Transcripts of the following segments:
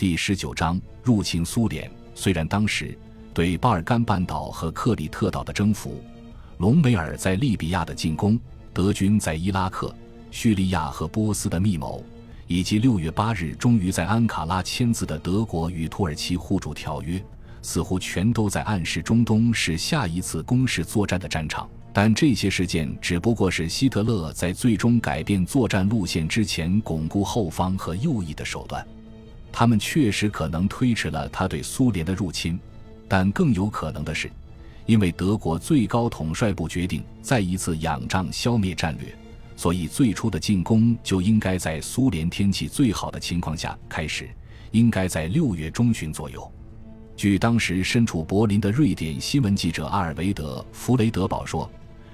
第十九章入侵苏联。虽然当时对巴尔干半岛和克里特岛的征服，隆美尔在利比亚的进攻，德军在伊拉克、叙利亚和波斯的密谋，以及六月八日终于在安卡拉签字的德国与土耳其互助条约，似乎全都在暗示中东是下一次攻势作战的战场。但这些事件只不过是希特勒在最终改变作战路线之前巩固后方和右翼的手段。他们确实可能推迟了他对苏联的入侵。但更有可能的是，因为德国最高统帅部决定再一次仰仗消灭战略，所以最初的进攻就应该在苏联天气最好的情况下开始，应该在六月中旬左右。据当时身处柏林的瑞典新闻记者阿尔维德·弗雷德堡说，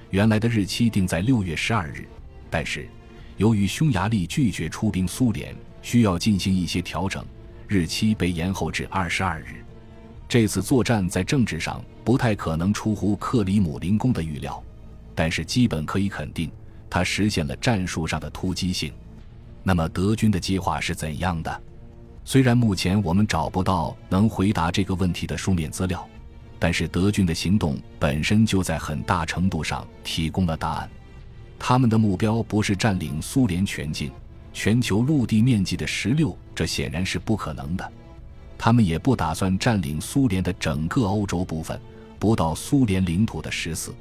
原来的日期定在六月十二日，但是由于匈牙利拒绝出兵苏联，需要进行一些调整，日期被延后至二十二日。这次作战在政治上不太可能出乎克里姆林宫的预料，但是基本可以肯定，它实现了战术上的突击性。那么德军的计划是怎样的？虽然目前我们找不到能回答这个问题的书面资料，但是德军的行动本身就在很大程度上提供了答案。他们的目标不是占领苏联全境、全球陆地面积的十六，这显然是不可能的。他们也不打算占领苏联的整个欧洲部分，不到苏联领土的十四。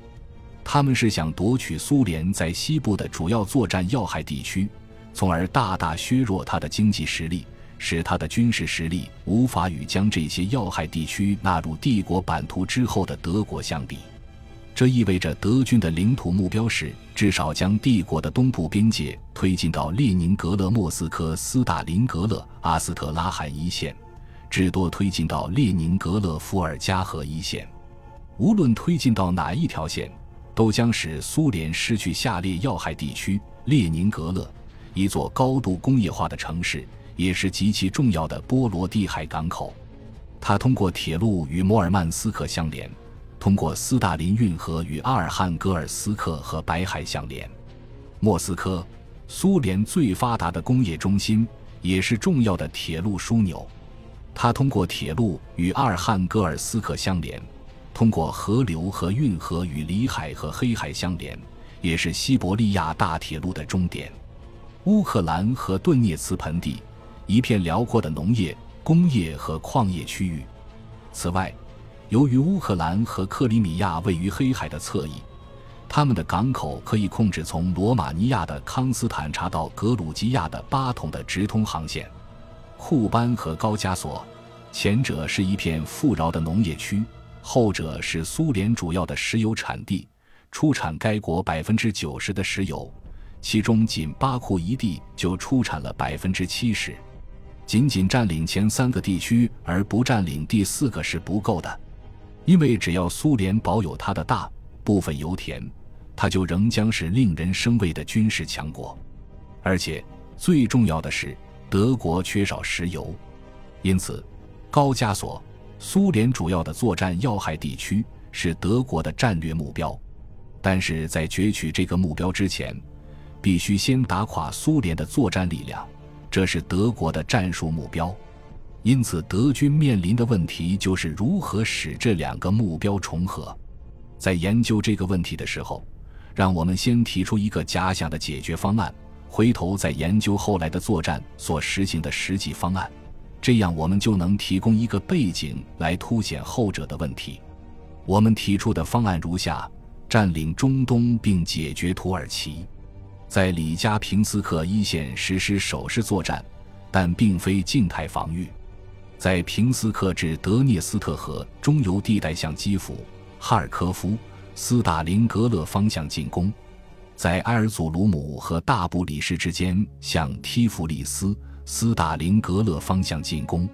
他们是想夺取苏联在西部的主要作战要害地区，从而大大削弱他的经济实力，使他的军事实力无法与将这些要害地区纳入帝国版图之后的德国相比。这意味着德军的领土目标是至少将帝国的东部边界推进到列宁格勒、莫斯科、斯大林格勒、阿斯特拉罕一线。至多推进到列宁格勒伏尔加河一线，无论推进到哪一条线，都将使苏联失去下列要害地区：列宁格勒，一座高度工业化的城市，也是极其重要的波罗的海港口。它通过铁路与摩尔曼斯克相连，通过斯大林运河与阿尔汉格尔斯克和白海相连。莫斯科，苏联最发达的工业中心，也是重要的铁路枢纽。它通过铁路与阿尔汉格尔斯克相连，通过河流和运河与里海和黑海相连，也是西伯利亚大铁路的终点。乌克兰和顿涅茨盆地，一片辽阔的农业、工业和矿业区域。此外，由于乌克兰和克里米亚位于黑海的侧翼，他们的港口可以控制从罗马尼亚的康斯坦察到格鲁吉亚的巴统的直通航线。库班和高加索，前者是一片富饶的农业区，后者是苏联主要的石油产地，出产该国百分之九十的石油，其中仅巴库一地就出产了百分之七十。仅仅占领前三个地区而不占领第四个是不够的，因为只要苏联保有它的大部分油田，它就仍将是令人生畏的军事强国。而且最重要的是。德国缺少石油，因此，高加索，苏联主要的作战要害地区是德国的战略目标。但是在攫取这个目标之前，必须先打垮苏联的作战力量，这是德国的战术目标。因此，德军面临的问题就是如何使这两个目标重合。在研究这个问题的时候，让我们先提出一个假想的解决方案。回头再研究后来的作战所实行的实际方案，这样我们就能提供一个背景来凸显后者的问题。我们提出的方案如下：占领中东并解决土耳其，在里加平斯克一线实施守势作战，但并非静态防御；在平斯克至德涅斯特河中游地带向基辅、哈尔科夫、斯大林格勒方向进攻。在埃尔祖鲁姆和大布里什之间向梯弗里斯、斯大林格勒方向进攻。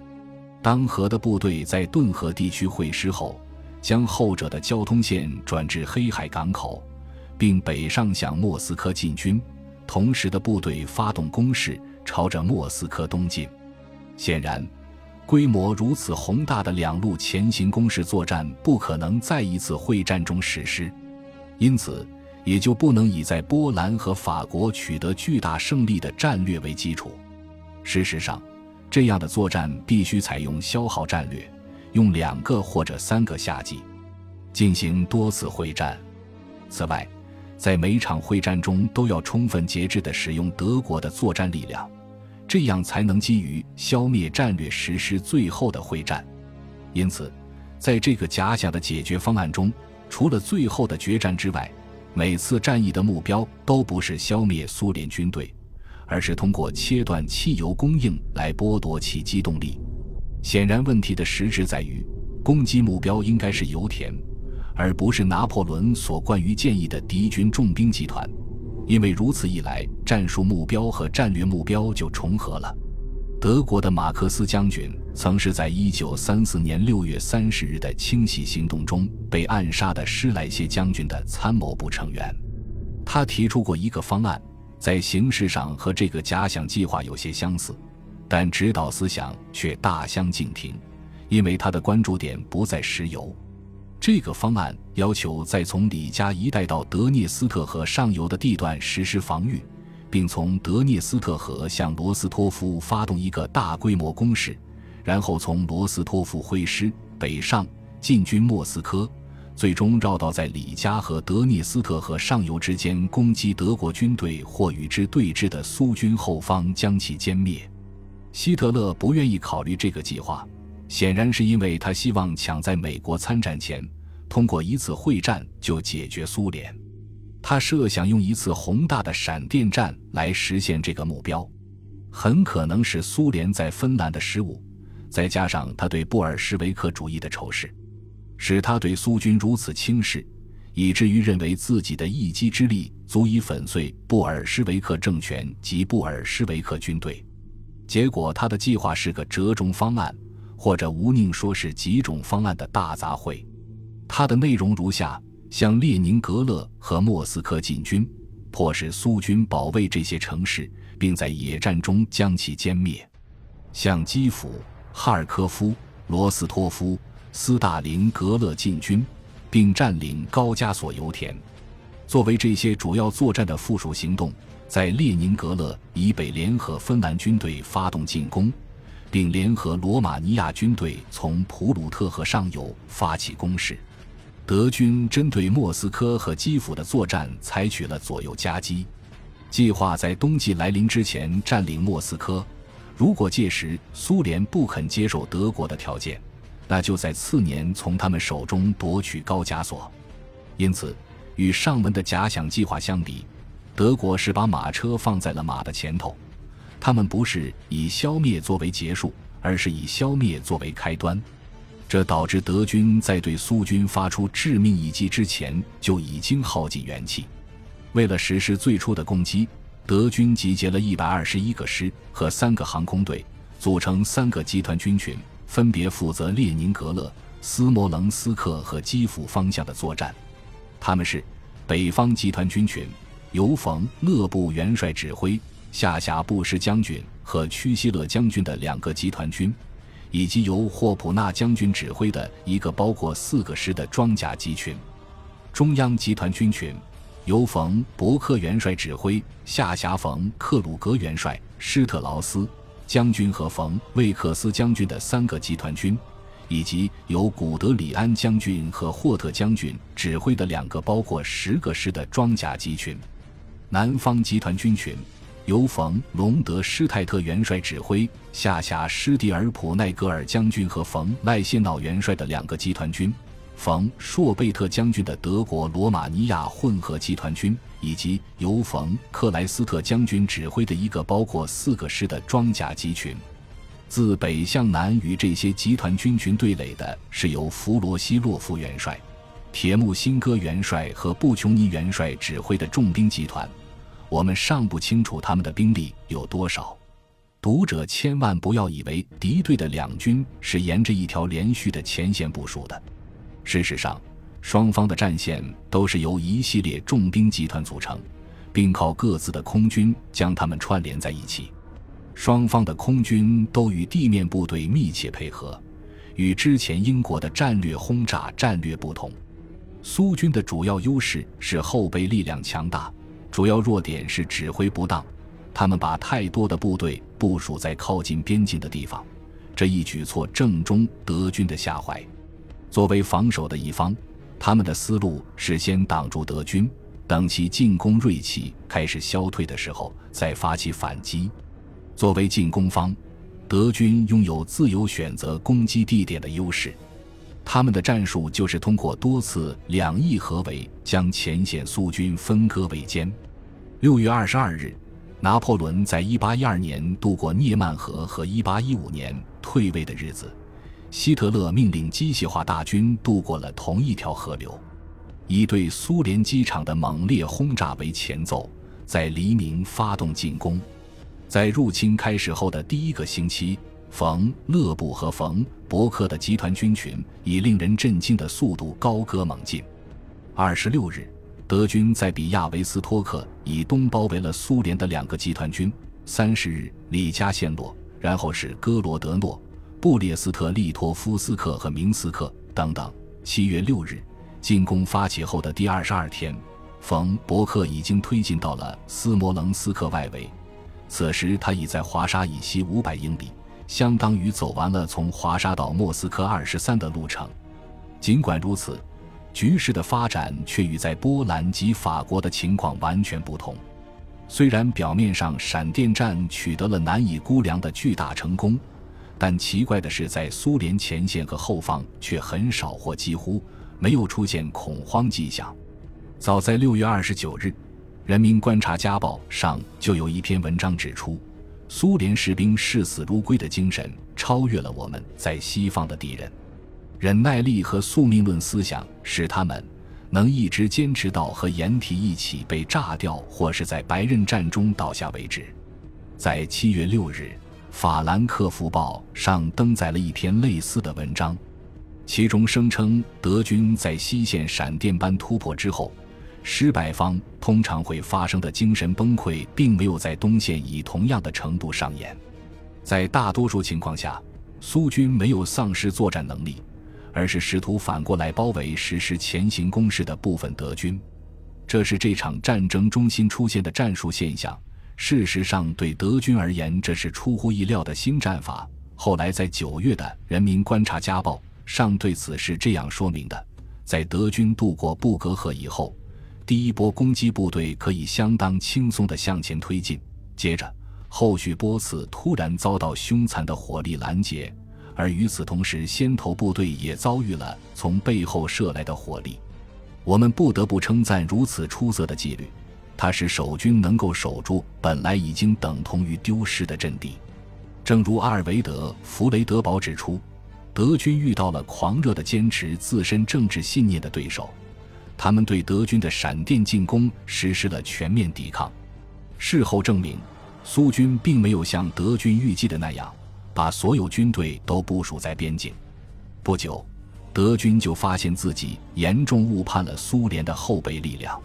当河的部队在顿河地区会师后，将后者的交通线转至黑海港口，并北上向莫斯科进军。同时的部队发动攻势，朝着莫斯科东进。显然，规模如此宏大的两路前行攻势作战不可能在一次会战中实施，因此。也就不能以在波兰和法国取得巨大胜利的战略为基础。事实上，这样的作战必须采用消耗战略，用两个或者三个夏季进行多次会战。此外，在每场会战中都要充分节制地使用德国的作战力量，这样才能基于消灭战略实施最后的会战。因此，在这个假想的解决方案中，除了最后的决战之外，每次战役的目标都不是消灭苏联军队，而是通过切断汽油供应来剥夺其机动力。显然，问题的实质在于，攻击目标应该是油田，而不是拿破仑所惯于建议的敌军重兵集团，因为如此一来，战术目标和战略目标就重合了。德国的马克思将军曾是在1934年6月30日的清洗行动中被暗杀的施莱谢将军的参谋部成员。他提出过一个方案，在形式上和这个假想计划有些相似，但指导思想却大相径庭，因为他的关注点不在石油。这个方案要求在从里加一带到德涅斯特河上游的地段实施防御。并从德涅斯特河向罗斯托夫发动一个大规模攻势，然后从罗斯托夫挥师北上进军莫斯科，最终绕道在里加和德涅斯特河上游之间攻击德国军队或与之对峙的苏军后方，将其歼灭。希特勒不愿意考虑这个计划，显然是因为他希望抢在美国参战前，通过一次会战就解决苏联。他设想用一次宏大的闪电战来实现这个目标，很可能是苏联在芬兰的失误，再加上他对布尔什维克主义的仇视，使他对苏军如此轻视，以至于认为自己的一击之力足以粉碎布尔什维克政权及布尔什维克军队。结果，他的计划是个折中方案，或者无宁说是几种方案的大杂烩。它的内容如下。向列宁格勒和莫斯科进军，迫使苏军保卫这些城市，并在野战中将其歼灭；向基辅、哈尔科夫、罗斯托夫、斯大林格勒进军，并占领高加索油田。作为这些主要作战的附属行动，在列宁格勒以北联合芬兰军队发动进攻，并联合罗马尼亚军队从普鲁特河上游发起攻势。德军针对莫斯科和基辅的作战采取了左右夹击，计划在冬季来临之前占领莫斯科。如果届时苏联不肯接受德国的条件，那就在次年从他们手中夺取高加索。因此，与上文的假想计划相比，德国是把马车放在了马的前头。他们不是以消灭作为结束，而是以消灭作为开端。这导致德军在对苏军发出致命一击之前就已经耗尽元气。为了实施最初的攻击，德军集结了一百二十一个师和三个航空队，组成三个集团军群，分别负责列宁格勒、斯摩棱斯克和基辅方向的作战。他们是北方集团军群，由冯勒布元帅指挥，下辖布什将军和屈希勒将军的两个集团军。以及由霍普纳将军指挥的一个包括四个师的装甲集群，中央集团军群由冯伯克元帅指挥，下辖冯克鲁格元帅、施特劳斯将军和冯魏克斯将军的三个集团军，以及由古德里安将军和霍特将军指挥的两个包括十个师的装甲集群，南方集团军群。由冯隆德施泰特元帅指挥，下辖施蒂尔普奈格尔将军和冯赖谢瑙元帅的两个集团军，冯朔贝特将军的德国罗马尼亚混合集团军，以及由冯克莱斯特将军指挥的一个包括四个师的装甲集群。自北向南与这些集团军群对垒的是由弗罗西洛夫元帅、铁木辛哥元帅和布琼尼元帅指挥的重兵集团。我们尚不清楚他们的兵力有多少，读者千万不要以为敌对的两军是沿着一条连续的前线部署的。事实上，双方的战线都是由一系列重兵集团组成，并靠各自的空军将他们串联在一起。双方的空军都与地面部队密切配合，与之前英国的战略轰炸战略不同。苏军的主要优势是后备力量强大。主要弱点是指挥不当，他们把太多的部队部署在靠近边境的地方，这一举措正中德军的下怀。作为防守的一方，他们的思路是先挡住德军，等其进攻锐气开始消退的时候再发起反击。作为进攻方，德军拥有自由选择攻击地点的优势。他们的战术就是通过多次两翼合围，将前线苏军分割围歼。六月二十二日，拿破仑在一八一二年渡过涅曼河和一八一五年退位的日子，希特勒命令机械化大军渡过了同一条河流，以对苏联机场的猛烈轰炸为前奏，在黎明发动进攻。在入侵开始后的第一个星期。冯勒布和冯伯克的集团军群以令人震惊的速度高歌猛进。二十六日，德军在比亚维斯托克以东包围了苏联的两个集团军。三十日，里加陷落，然后是戈罗德诺、布列斯特利托夫斯克和明斯克等等。七月六日，进攻发起后的第二十二天，冯伯克已经推进到了斯摩棱斯克外围，此时他已在华沙以西五百英里。相当于走完了从华沙到莫斯科二十三的路程。尽管如此，局势的发展却与在波兰及法国的情况完全不同。虽然表面上闪电战取得了难以估量的巨大成功，但奇怪的是，在苏联前线和后方却很少或几乎没有出现恐慌迹象。早在六月二十九日，《人民观察家报》上就有一篇文章指出。苏联士兵视死如归的精神超越了我们在西方的敌人，忍耐力和宿命论思想使他们能一直坚持到和掩体一起被炸掉，或是在白刃战中倒下为止。在七月六日，《法兰克福报》上登载了一篇类似的文章，其中声称德军在西线闪电般突破之后。失败方通常会发生的精神崩溃，并没有在东线以同样的程度上演。在大多数情况下，苏军没有丧失作战能力，而是试图反过来包围实施前行攻势的部分德军。这是这场战争中心出现的战术现象。事实上，对德军而言，这是出乎意料的新战法。后来，在九月的《人民观察家报》上对此是这样说明的：在德军渡过布格河以后。第一波攻击部队可以相当轻松地向前推进，接着后续波次突然遭到凶残的火力拦截，而与此同时，先头部队也遭遇了从背后射来的火力。我们不得不称赞如此出色的纪律，它使守军能够守住本来已经等同于丢失的阵地。正如阿尔维德·弗雷德堡指出，德军遇到了狂热的坚持自身政治信念的对手。他们对德军的闪电进攻实施了全面抵抗。事后证明，苏军并没有像德军预计的那样，把所有军队都部署在边境。不久，德军就发现自己严重误判了苏联的后备力量。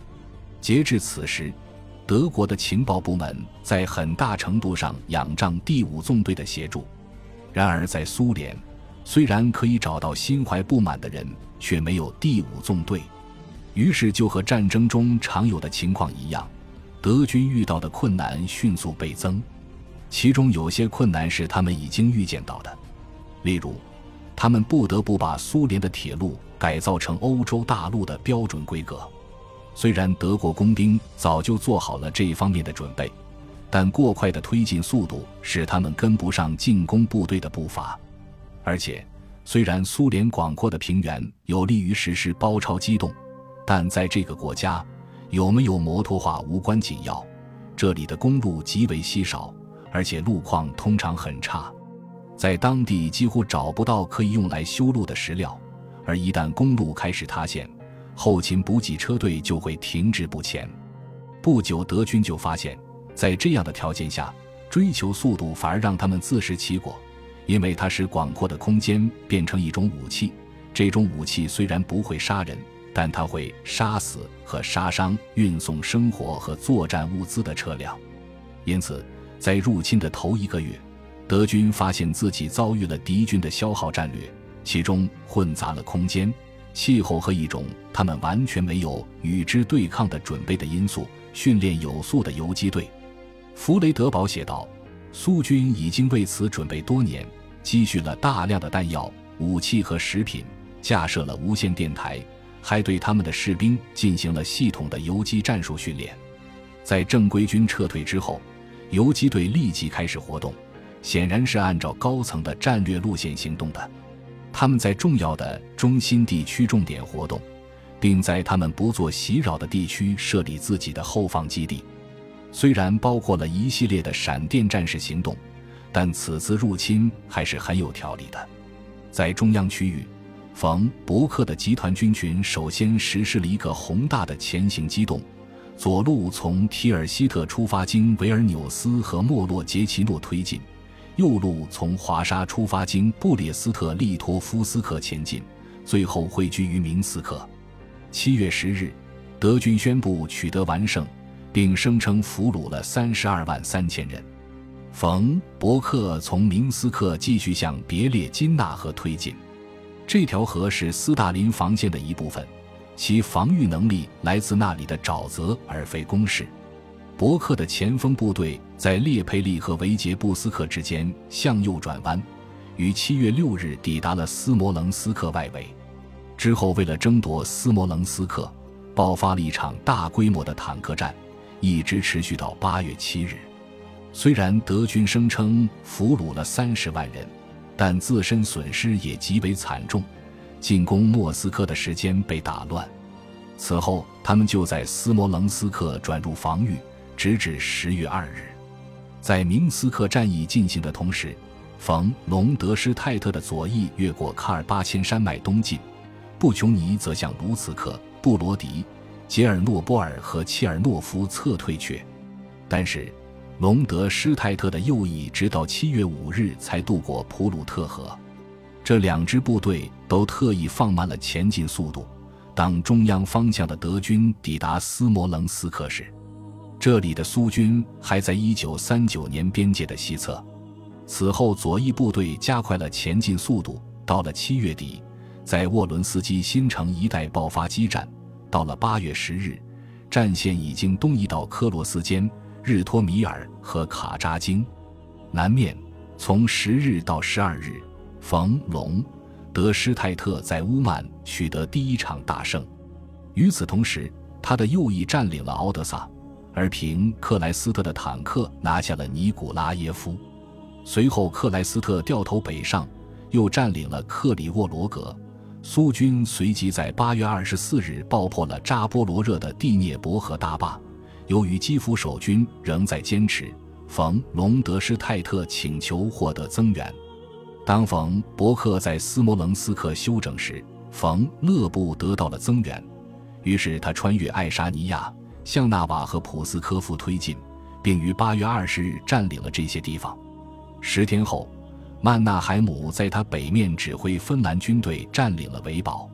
截至此时，德国的情报部门在很大程度上仰仗第五纵队的协助。然而，在苏联，虽然可以找到心怀不满的人，却没有第五纵队。于是，就和战争中常有的情况一样，德军遇到的困难迅速倍增。其中有些困难是他们已经预见到的，例如，他们不得不把苏联的铁路改造成欧洲大陆的标准规格。虽然德国工兵早就做好了这一方面的准备，但过快的推进速度使他们跟不上进攻部队的步伐。而且，虽然苏联广阔的平原有利于实施包抄机动。但在这个国家，有没有摩托化无关紧要。这里的公路极为稀少，而且路况通常很差，在当地几乎找不到可以用来修路的石料。而一旦公路开始塌陷，后勤补给车队就会停滞不前。不久，德军就发现，在这样的条件下，追求速度反而让他们自食其果，因为它使广阔的空间变成一种武器。这种武器虽然不会杀人。但他会杀死和杀伤运送生活和作战物资的车辆，因此，在入侵的头一个月，德军发现自己遭遇了敌军的消耗战略，其中混杂了空间、气候和一种他们完全没有与之对抗的准备的因素——训练有素的游击队。弗雷德堡写道：“苏军已经为此准备多年，积蓄了大量的弹药、武器和食品，架设了无线电台，还对他们的士兵进行了系统的游击战术训练。在正规军撤退之后，游击队立即开始活动，显然是按照高层的战略路线行动的。他们在重要的中心地区重点活动，并在他们不做袭扰的地区设立自己的后方基地。”虽然包括了一系列的闪电战士行动，但此次入侵还是很有条理的。在中央区域，冯伯克的集团军群首先实施了一个宏大的前行机动：左路从提尔希特出发，经维尔纽斯和莫洛杰奇诺推进；右路从华沙出发，经布列斯特利托夫斯克前进，最后汇聚于明斯克。七月十日，德军宣布取得完胜。并声称俘虏了三十二万三千人。冯伯克从明斯克继续向别列金纳河推进，这条河是斯大林防线的一部分，其防御能力来自那里的沼泽而非工事。伯克的前锋部队在列佩利和维杰布斯克之间向右转弯，于七月六日抵达了斯摩棱斯克外围。之后，为了争夺斯摩棱斯克，爆发了一场大规模的坦克战。一直持续到八月七日。虽然德军声称俘虏了三十万人，但自身损失也极为惨重，进攻莫斯科的时间被打乱。此后，他们就在斯摩棱斯克转入防御，直至十月二日。在明斯克战役进行的同时，冯隆德施泰特的左翼越过卡尔巴阡山脉东进，布琼尼则向卢茨克、布罗迪。杰尔诺波尔和切尔诺夫撤退却，但是隆德施泰特的右翼直到七月五日才渡过普鲁特河。这两支部队都特意放慢了前进速度。当中央方向的德军抵达斯摩棱斯克时，这里的苏军还在一九三九年边界的西侧。此后，左翼部队加快了前进速度。到了七月底，在沃伦斯基新城一带爆发激战。到了八月十日，战线已经东移到科罗斯间、日托米尔和卡扎金。南面，从十日到十二日，冯隆德施泰特在乌曼取得第一场大胜。与此同时，他的右翼占领了敖德萨，而凭克莱斯特的坦克拿下了尼古拉耶夫。随后，克莱斯特掉头北上，又占领了克里沃罗格。苏军随即在八月二十四日爆破了扎波罗热的第聂伯河大坝。由于基辅守军仍在坚持，冯隆德施泰特请求获得增援。当冯伯克在斯摩棱斯克休整时，冯勒布得到了增援，于是他穿越爱沙尼亚，向纳瓦和普斯科夫推进，并于八月二十日占领了这些地方。十天后。曼纳海姆在他北面指挥芬兰军队占领了维堡，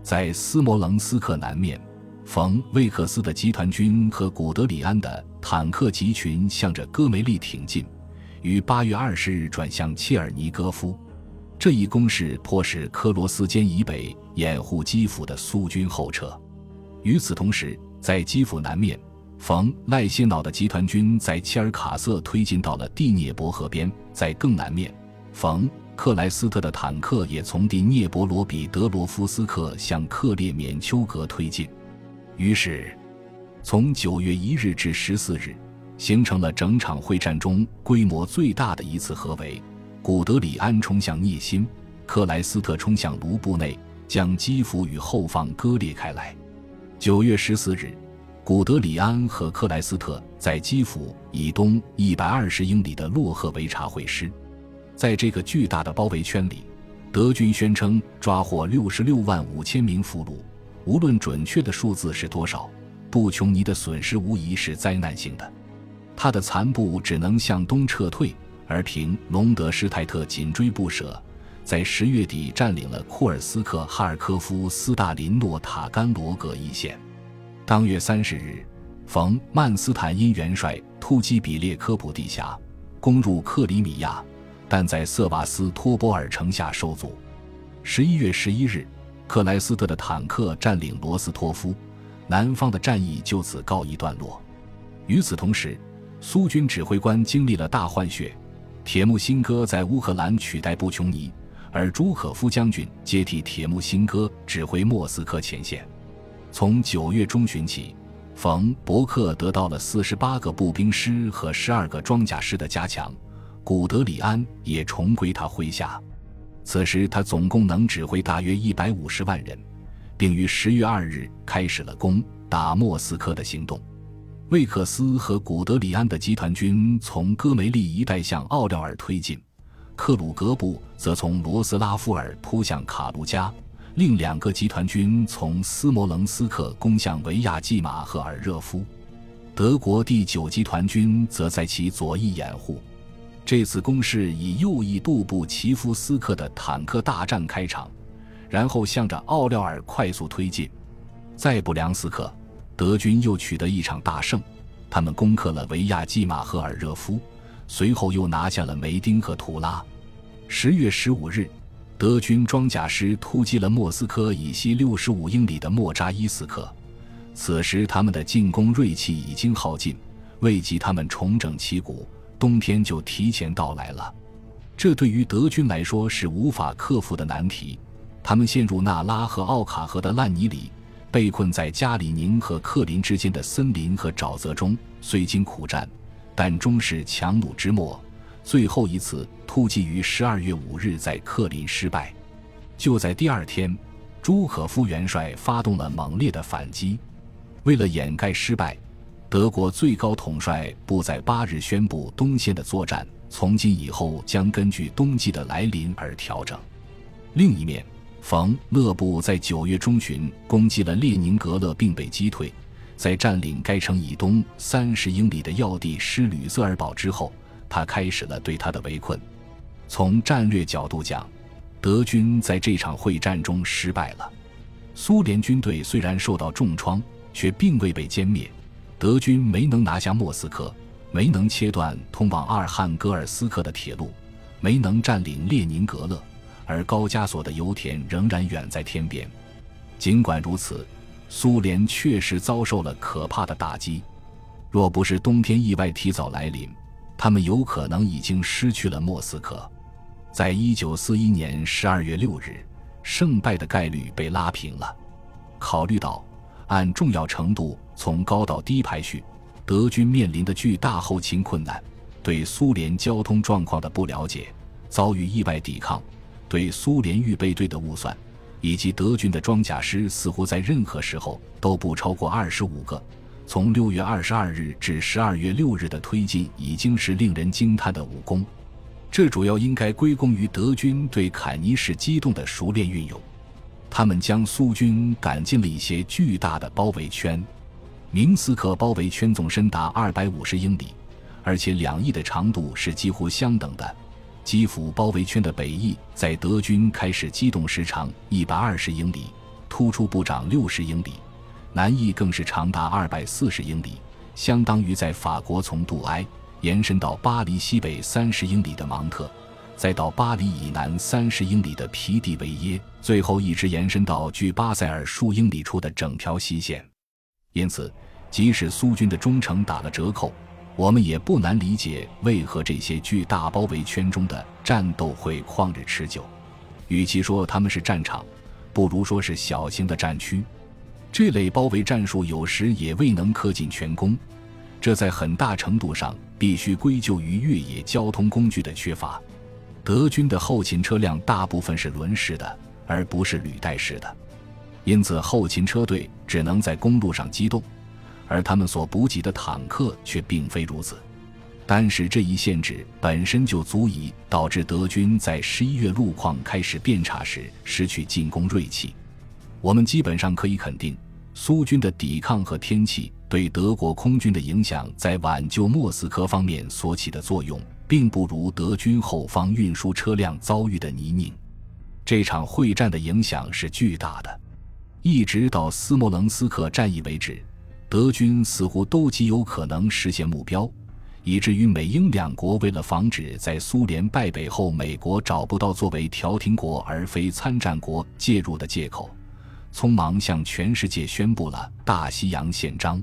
在斯摩棱斯克南面，冯魏克斯的集团军和古德里安的坦克集群向着戈梅利挺进，于八月二十日转向切尔尼戈夫。这一攻势迫使科罗斯坚以北掩护基辅的苏军后撤。与此同时，在基辅南面，冯赖歇瑙的集团军在切尔卡瑟推进到了第聂伯河边，在更南面。冯克莱斯特的坦克也从第聂伯罗彼得罗夫斯克向克列缅丘格推进，于是，从九月一日至十四日，形成了整场会战中规模最大的一次合围。古德里安冲向聂辛，克莱斯特冲向卢布内，将基辅与后方割裂开来。九月十四日，古德里安和克莱斯特在基辅以东一百二十英里的洛赫维察会师。在这个巨大的包围圈里，德军宣称抓获六十六万五千名俘虏。无论准确的数字是多少，布琼尼的损失无疑是灾难性的。他的残部只能向东撤退，而凭隆德施泰特紧追不舍，在十月底占领了库尔斯克、哈尔科夫、斯大林诺、塔甘罗格一线。当月三十日，冯曼斯坦因元帅突击比列科普地峡，攻入克里米亚。但在瑟瓦斯托波尔城下受阻。十一月十一日，克莱斯特的坦克占领罗斯托夫，南方的战役就此告一段落。与此同时，苏军指挥官经历了大换血，铁木辛哥在乌克兰取代布琼尼，而朱可夫将军接替铁木辛哥指挥莫斯科前线。从九月中旬起，冯·伯克得到了四十八个步兵师和十二个装甲师的加强，古德里安也重归他麾下。此时他总共能指挥大约一百五十万人，并于十月二日开始了攻打莫斯科的行动。魏克斯和古德里安的集团军从戈梅利一带向奥廖尔推进，克鲁格部则从罗斯拉夫尔扑向卡卢加，另两个集团军从斯摩棱斯克攻向维亚季马和尔热夫。德国第九集团军则在其左翼掩护。这次攻势以右翼杜布齐夫斯克的坦克大战开场，然后向着奥廖尔快速推进，在布良斯克。德军又取得一场大胜，他们攻克了维亚季马和尔热夫，随后又拿下了梅丁和图拉。十月十五日，德军装甲师突击了莫斯科以西六十五英里的莫扎伊斯克。此时，他们的进攻锐气已经耗尽，未及他们重整旗鼓，冬天就提前到来了。这对于德军来说是无法克服的难题。他们陷入纳拉和奥卡河的烂泥里。被困在加里宁和克林之间的森林和沼泽中，虽经苦战，但终是强弩之末。最后一次突击于十二月五日在克林失败。就在第二天，朱可夫元帅发动了猛烈的反击。为了掩盖失败，德国最高统帅部在八日宣布东线的作战从今以后将根据冬季的来临而调整。另一面。冯勒部在九月中旬攻击了列宁格勒，并被击退。在占领该城以东三十英里的要地施吕瑟尔堡之后，他开始了对他的围困。从战略角度讲，德军在这场会战中失败了。苏联军队虽然受到重创，却并未被歼灭。德军没能拿下莫斯科，没能切断通往阿尔汉格尔斯克的铁路，没能占领列宁格勒。而高加索的油田仍然远在天边。尽管如此，苏联确实遭受了可怕的打击。若不是冬天意外提早来临，他们有可能已经失去了莫斯科。在一九四一年十二月六日，胜败的概率被拉平了。考虑到按重要程度从高到低排序，德军面临的巨大后勤困难，对苏联交通状况的不了解，遭遇意外抵抗。对苏联预备队的误算，以及德军的装甲师似乎在任何时候都不超过二十五个。从六月二十二日至十二月六日的推进已经是令人惊叹的武功。这主要应该归功于德军对凯尼式机动的熟练运用。他们将苏军赶进了一些巨大的包围圈。明斯克包围圈纵深达二百五十英里，而且两翼的长度是几乎相等的。基辅包围圈的北翼在德军开始机动时长一百二十英里，突出部长六十英里；南翼更是长达二百四十英里，相当于在法国从杜埃延伸到巴黎西北三十英里的芒特，再到巴黎以南三十英里的皮蒂维耶，最后一直延伸到距巴塞尔数英里处的整条西线。因此，即使苏军的忠诚打了折扣。我们也不难理解为何这些巨大包围圈中的战斗会旷日持久。与其说他们是战场，不如说是小型的战区。这类包围战术有时也未能恪尽全功，这在很大程度上必须归咎于越野交通工具的缺乏。德军的后勤车辆大部分是轮式的，而不是履带式的，因此后勤车队只能在公路上机动。而他们所补给的坦克却并非如此，但是这一限制本身就足以导致德军在十一月路况开始变差时失去进攻锐气。我们基本上可以肯定，苏军的抵抗和天气对德国空军的影响在挽救莫斯科方面所起的作用，并不如德军后方运输车辆遭遇的泥泞。这场会战的影响是巨大的，一直到斯摩棱斯克战役为止。德军似乎都极有可能实现目标，以至于美英两国为了防止在苏联败北后美国找不到作为调停国而非参战国介入的借口，匆忙向全世界宣布了《大西洋宪章》。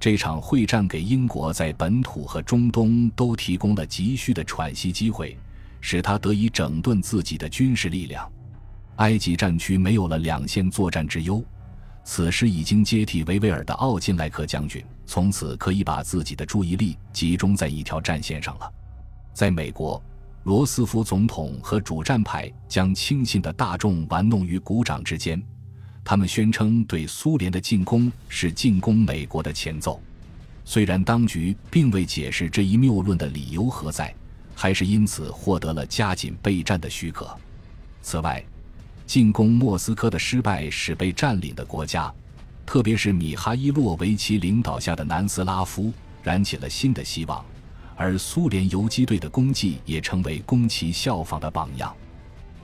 这场会战给英国在本土和中东都提供了急需的喘息机会，使他得以整顿自己的军事力量。埃及战区没有了两线作战之忧，此时已经接替维维尔的奥金莱克将军，从此可以把自己的注意力集中在一条战线上了。在美国，罗斯福总统和主战派将轻信的大众玩弄于股掌之间。他们宣称，对苏联的进攻是进攻美国的前奏。虽然当局并未解释这一谬论的理由何在，还是因此获得了加紧备战的许可。此外，进攻莫斯科的失败使被占领的国家，特别是米哈伊洛维奇领导下的南斯拉夫，燃起了新的希望，而苏联游击队的功绩也成为宫崎效仿的榜样。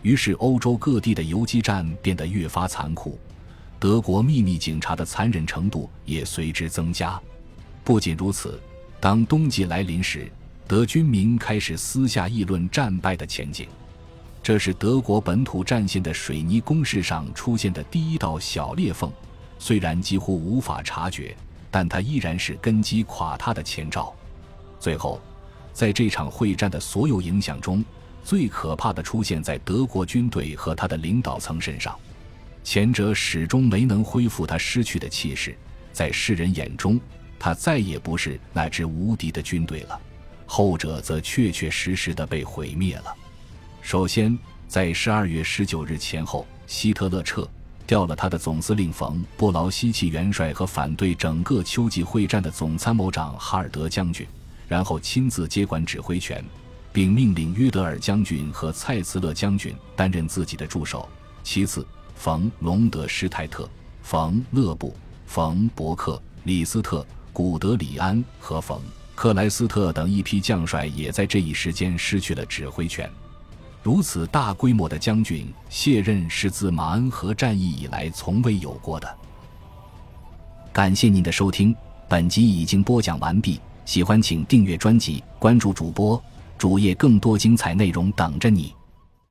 于是，欧洲各地的游击战变得越发残酷。德国秘密警察的残忍程度也随之增加。不仅如此，当冬季来临时，德军民开始私下议论战败的前景。这是德国本土战线的水泥工事上出现的第一道小裂缝，虽然几乎无法察觉，但它依然是根基垮塌的前兆。最后，在这场会战的所有影响中，最可怕的出现在德国军队和他的领导层身上。前者始终没能恢复他失去的气势，在世人眼中，他再也不是那支无敌的军队了；后者则确确实实的被毁灭了。首先，在十二月十九日前后，希特勒撤掉了他的总司令冯·布劳希奇元帅和反对整个秋季会战的总参谋长哈尔德将军，然后亲自接管指挥权，并命令约德尔将军和蔡茨勒将军担任自己的助手。其次，冯·隆德施泰特、冯·勒布、冯·伯克、李斯特、古德里安和冯·克莱斯特等一批将帅也在这一时间失去了指挥权。如此大规模的将军卸任是自马恩河战役以来从未有过的。感谢您的收听，本集已经播讲完毕。喜欢请订阅专辑，关注主播主页，更多精彩内容等着你。